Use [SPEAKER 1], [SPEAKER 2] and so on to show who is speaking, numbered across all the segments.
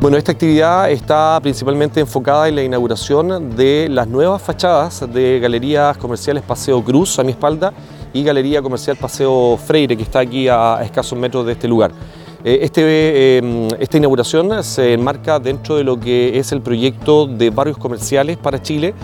[SPEAKER 1] Bueno, esta actividad está principalmente enfocada en la inauguración de las nuevas fachadas de galerías comerciales Paseo Cruz a mi espalda y Galería Comercial Paseo Freire, que está aquí a escasos metros de este lugar. Eh, este, eh, esta inauguración se enmarca dentro de lo que es el proyecto de barrios comerciales para Chile,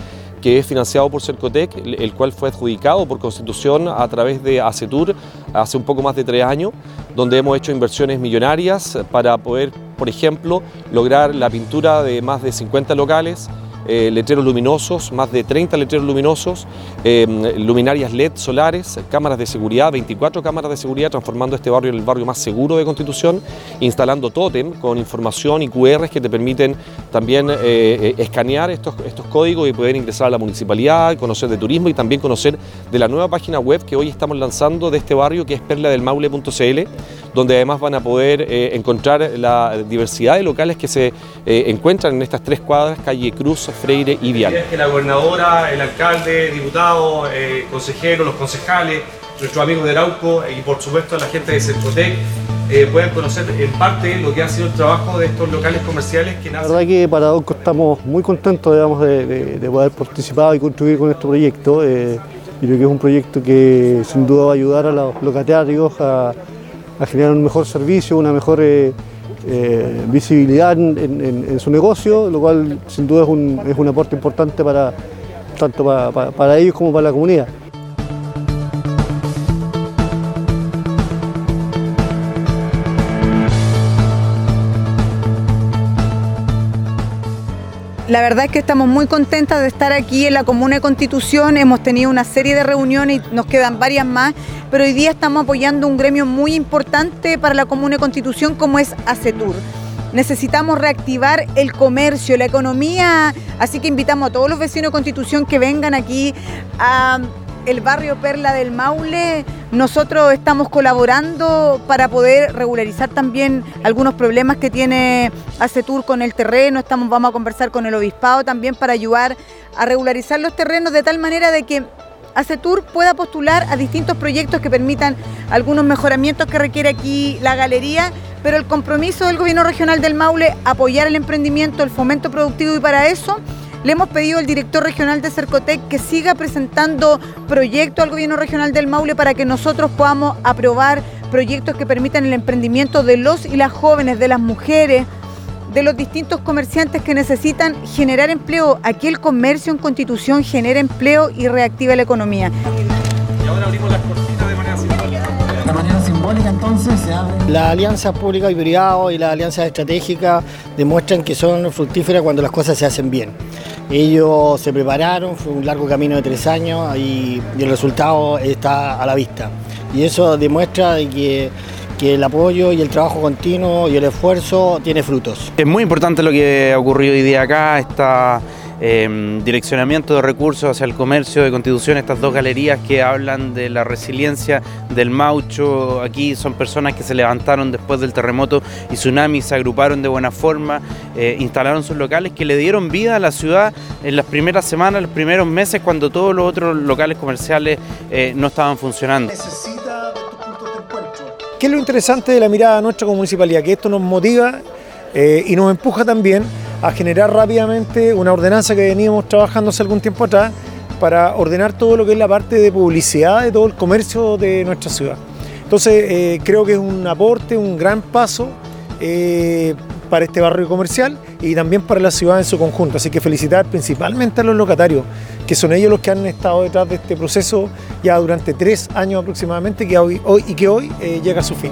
[SPEAKER 1] que es financiado por Cercotec, el cual fue adjudicado por Constitución a través de ACETUR hace un poco más de tres años, donde hemos hecho inversiones millonarias para poder por ejemplo, lograr la pintura de más de 50 locales, eh, letreros luminosos, más de 30 letreros luminosos, eh, luminarias LED solares, cámaras de seguridad, 24 cámaras de seguridad, transformando este barrio en el barrio más seguro de Constitución, instalando tótem con información y QRs que te permiten también eh, escanear estos, estos códigos y poder ingresar a la municipalidad, conocer de turismo y también conocer de la nueva página web que hoy estamos lanzando de este barrio que es perladelmaule.cl, donde además van a poder encontrar la diversidad de locales que se encuentran en estas tres cuadras, calle Cruz, Freire y Vial.
[SPEAKER 2] que la gobernadora, el alcalde, diputados, eh, consejeros, los concejales, nuestros amigos de Arauco y por supuesto la gente de Centrotec eh, puedan conocer en parte lo que ha sido el trabajo de estos locales comerciales que
[SPEAKER 3] nacen. La verdad que para Arauco estamos muy contentos digamos, de, poder participar y contribuir con este proyecto. Eh, creo que es un proyecto que sin duda va a ayudar a los locatarios a, generar un mejor servicio, una mejor eh, eh, visibilidad en, su negocio, lo cual sin duda es un, es un aporte importante para, tanto para ellos como para la comunidad.
[SPEAKER 4] La verdad es que estamos muy contentas de estar aquí en la Comuna de Constitución. Hemos tenido una serie de reuniones y nos quedan varias más, pero hoy día estamos apoyando un gremio muy importante para la Comuna de Constitución como es ACETUR. Necesitamos reactivar el comercio, la economía, así que invitamos a todos los vecinos de Constitución que vengan aquí a el barrio Perla del Maule, nosotros estamos colaborando para poder regularizar también algunos problemas que tiene ACETUR con el terreno, estamos, vamos a conversar con el obispado también para ayudar a regularizar los terrenos de tal manera de que ACETUR pueda postular a distintos proyectos que permitan algunos mejoramientos que requiere aquí la galería, pero el compromiso del gobierno regional del Maule apoyar el emprendimiento, el fomento productivo y para eso le hemos pedido al director regional de Cercotec que siga presentando proyectos al gobierno regional del Maule para que nosotros podamos aprobar proyectos que permitan el emprendimiento de los y las jóvenes, de las mujeres, de los distintos comerciantes que necesitan generar empleo. Aquí el comercio en constitución genera empleo y reactiva la economía.
[SPEAKER 2] Las
[SPEAKER 3] alianzas públicas y privadas y las alianzas estratégicas demuestran que son fructíferas cuando las cosas se hacen bien. Ellos se prepararon, fue un largo camino de tres años y, el resultado está a la vista. Y eso demuestra que el apoyo y el trabajo continuo y el esfuerzo tiene frutos.
[SPEAKER 5] Es muy importante lo que ha ocurrido hoy día acá, esta Em, direccionamiento de recursos hacia el comercio de Constitución, estas dos galerías que hablan de la resiliencia del Maucho. Aquí son personas que se levantaron después del terremoto y tsunami, se agruparon de buena forma, eh, instalaron sus locales que le dieron vida a la ciudad en las primeras semanas, los primeros meses, cuando todos los otros locales comerciales eh, no estaban funcionando.
[SPEAKER 6] ¿Qué es lo interesante de la mirada nuestra como municipalidad? Que esto nos motiva eh, y nos empuja también a generar rápidamente una ordenanza que veníamos trabajando hace algún tiempo atrás para ordenar todo lo que es la parte de publicidad de todo el comercio de nuestra ciudad. Entonces eh, creo que es un aporte, un gran paso eh, para este barrio comercial y también para la ciudad en su conjunto. Así que felicitar principalmente a los locatarios, que son ellos los que han estado detrás de este proceso ya durante tres años aproximadamente que hoy, y que hoy eh, llega a su fin.